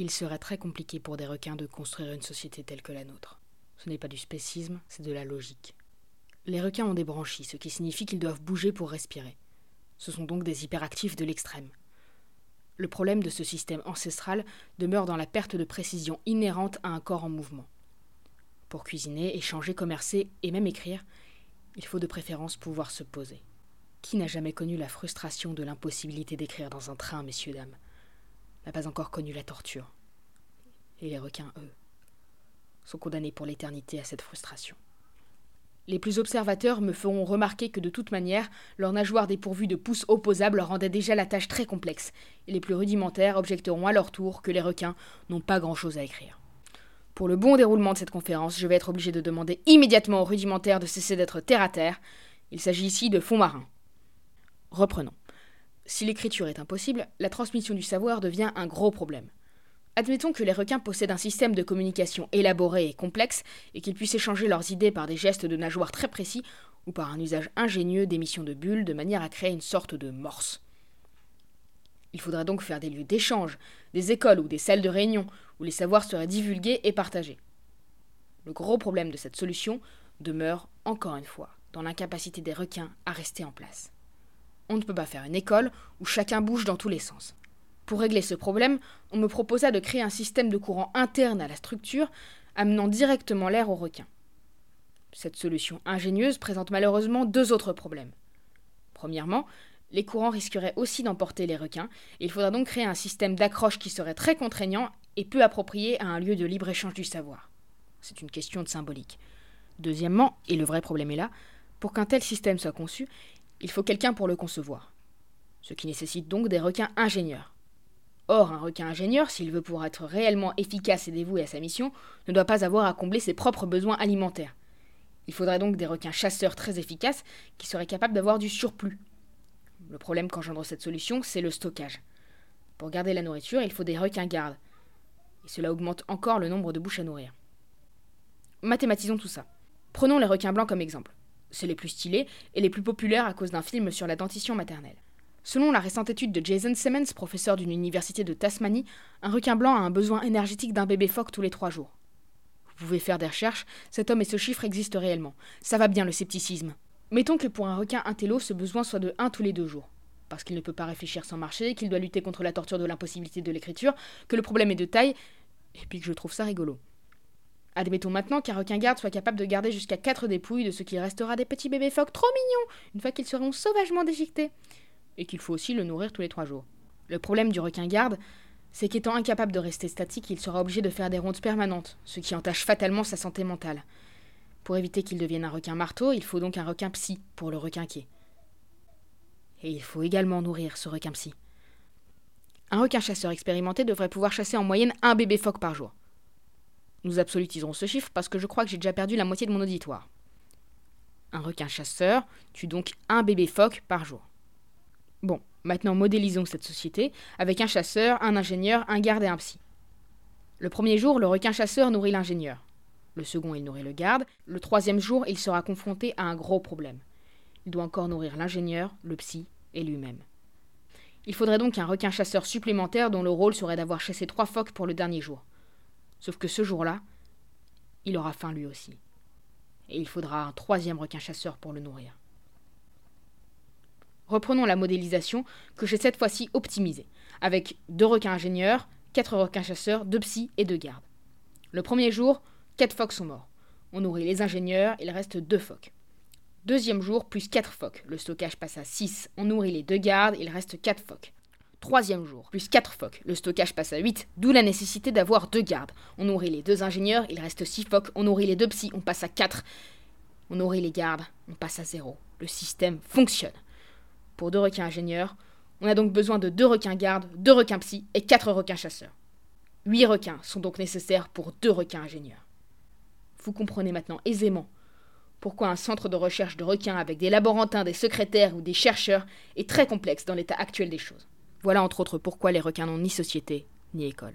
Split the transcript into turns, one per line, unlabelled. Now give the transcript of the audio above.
Il serait très compliqué pour des requins de construire une société telle que la nôtre. Ce n'est pas du spécisme, c'est de la logique. Les requins ont des branchies, ce qui signifie qu'ils doivent bouger pour respirer. Ce sont donc des hyperactifs de l'extrême. Le problème de ce système ancestral demeure dans la perte de précision inhérente à un corps en mouvement. Pour cuisiner, échanger, commercer et même écrire, il faut de préférence pouvoir se poser. Qui n'a jamais connu la frustration de l'impossibilité d'écrire dans un train, messieurs, dames? N'a pas encore connu la torture. Et les requins, eux, sont condamnés pour l'éternité à cette frustration. Les plus observateurs me feront remarquer que de toute manière, leur nageoire dépourvue de pouces opposables rendait déjà la tâche très complexe, et les plus rudimentaires objecteront à leur tour que les requins n'ont pas grand-chose à écrire. Pour le bon déroulement de cette conférence, je vais être obligé de demander immédiatement aux rudimentaires de cesser d'être terre à terre. Il s'agit ici de fonds marins. Reprenons. Si l'écriture est impossible, la transmission du savoir devient un gros problème. Admettons que les requins possèdent un système de communication élaboré et complexe et qu'ils puissent échanger leurs idées par des gestes de nageoire très précis ou par un usage ingénieux d'émissions de bulles de manière à créer une sorte de morse. Il faudrait donc faire des lieux d'échange, des écoles ou des salles de réunion où les savoirs seraient divulgués et partagés. Le gros problème de cette solution demeure, encore une fois, dans l'incapacité des requins à rester en place. On ne peut pas faire une école où chacun bouge dans tous les sens. Pour régler ce problème, on me proposa de créer un système de courant interne à la structure, amenant directement l'air aux requins. Cette solution ingénieuse présente malheureusement deux autres problèmes. Premièrement, les courants risqueraient aussi d'emporter les requins, et il faudra donc créer un système d'accroche qui serait très contraignant et peu approprié à un lieu de libre-échange du savoir. C'est une question de symbolique. Deuxièmement, et le vrai problème est là, pour qu'un tel système soit conçu, il faut quelqu'un pour le concevoir. Ce qui nécessite donc des requins ingénieurs. Or, un requin ingénieur, s'il veut pouvoir être réellement efficace et dévoué à sa mission, ne doit pas avoir à combler ses propres besoins alimentaires. Il faudrait donc des requins chasseurs très efficaces qui seraient capables d'avoir du surplus. Le problème qu'engendre cette solution, c'est le stockage. Pour garder la nourriture, il faut des requins gardes. Et cela augmente encore le nombre de bouches à nourrir. Mathématisons tout ça. Prenons les requins blancs comme exemple. C'est les plus stylés et les plus populaires à cause d'un film sur la dentition maternelle. Selon la récente étude de Jason Simmons, professeur d'une université de Tasmanie, un requin blanc a un besoin énergétique d'un bébé phoque tous les trois jours. Vous pouvez faire des recherches, cet homme et ce chiffre existent réellement. Ça va bien le scepticisme. Mettons que pour un requin intello, ce besoin soit de 1 tous les deux jours. Parce qu'il ne peut pas réfléchir sans marcher, qu'il doit lutter contre la torture de l'impossibilité de l'écriture, que le problème est de taille, et puis que je trouve ça rigolo. Admettons maintenant qu'un requin garde soit capable de garder jusqu'à 4 dépouilles de ce qu'il restera des petits bébés phoques trop mignons, une fois qu'ils seront sauvagement déchiquetés et qu'il faut aussi le nourrir tous les trois jours. Le problème du requin garde, c'est qu'étant incapable de rester statique, il sera obligé de faire des rondes permanentes, ce qui entache fatalement sa santé mentale. Pour éviter qu'il devienne un requin marteau, il faut donc un requin psy pour le requinquer. Et il faut également nourrir ce requin psy. Un requin chasseur expérimenté devrait pouvoir chasser en moyenne un bébé phoque par jour. Nous absolutiserons ce chiffre parce que je crois que j'ai déjà perdu la moitié de mon auditoire. Un requin chasseur tue donc un bébé phoque par jour. Bon, maintenant modélisons cette société avec un chasseur, un ingénieur, un garde et un psy. Le premier jour, le requin chasseur nourrit l'ingénieur. Le second, il nourrit le garde. Le troisième jour, il sera confronté à un gros problème. Il doit encore nourrir l'ingénieur, le psy et lui-même. Il faudrait donc un requin chasseur supplémentaire dont le rôle serait d'avoir chassé trois phoques pour le dernier jour. Sauf que ce jour-là, il aura faim lui aussi. Et il faudra un troisième requin chasseur pour le nourrir. Reprenons la modélisation que j'ai cette fois-ci optimisée, avec deux requins ingénieurs, quatre requins chasseurs, deux psys et deux gardes. Le premier jour, quatre phoques sont morts. On nourrit les ingénieurs, il reste deux phoques. Deuxième jour, plus quatre phoques. Le stockage passe à 6. On nourrit les deux gardes, il reste quatre phoques. Troisième jour, plus quatre phoques. Le stockage passe à 8, d'où la nécessité d'avoir deux gardes. On nourrit les deux ingénieurs, il reste six phoques. On nourrit les deux psys, on passe à 4. On nourrit les gardes, on passe à 0. Le système fonctionne pour deux requins ingénieurs. On a donc besoin de deux requins gardes, deux requins psy et quatre requins chasseurs. Huit requins sont donc nécessaires pour deux requins ingénieurs. Vous comprenez maintenant aisément pourquoi un centre de recherche de requins avec des laborantins, des secrétaires ou des chercheurs est très complexe dans l'état actuel des choses. Voilà entre autres pourquoi les requins n'ont ni société ni école.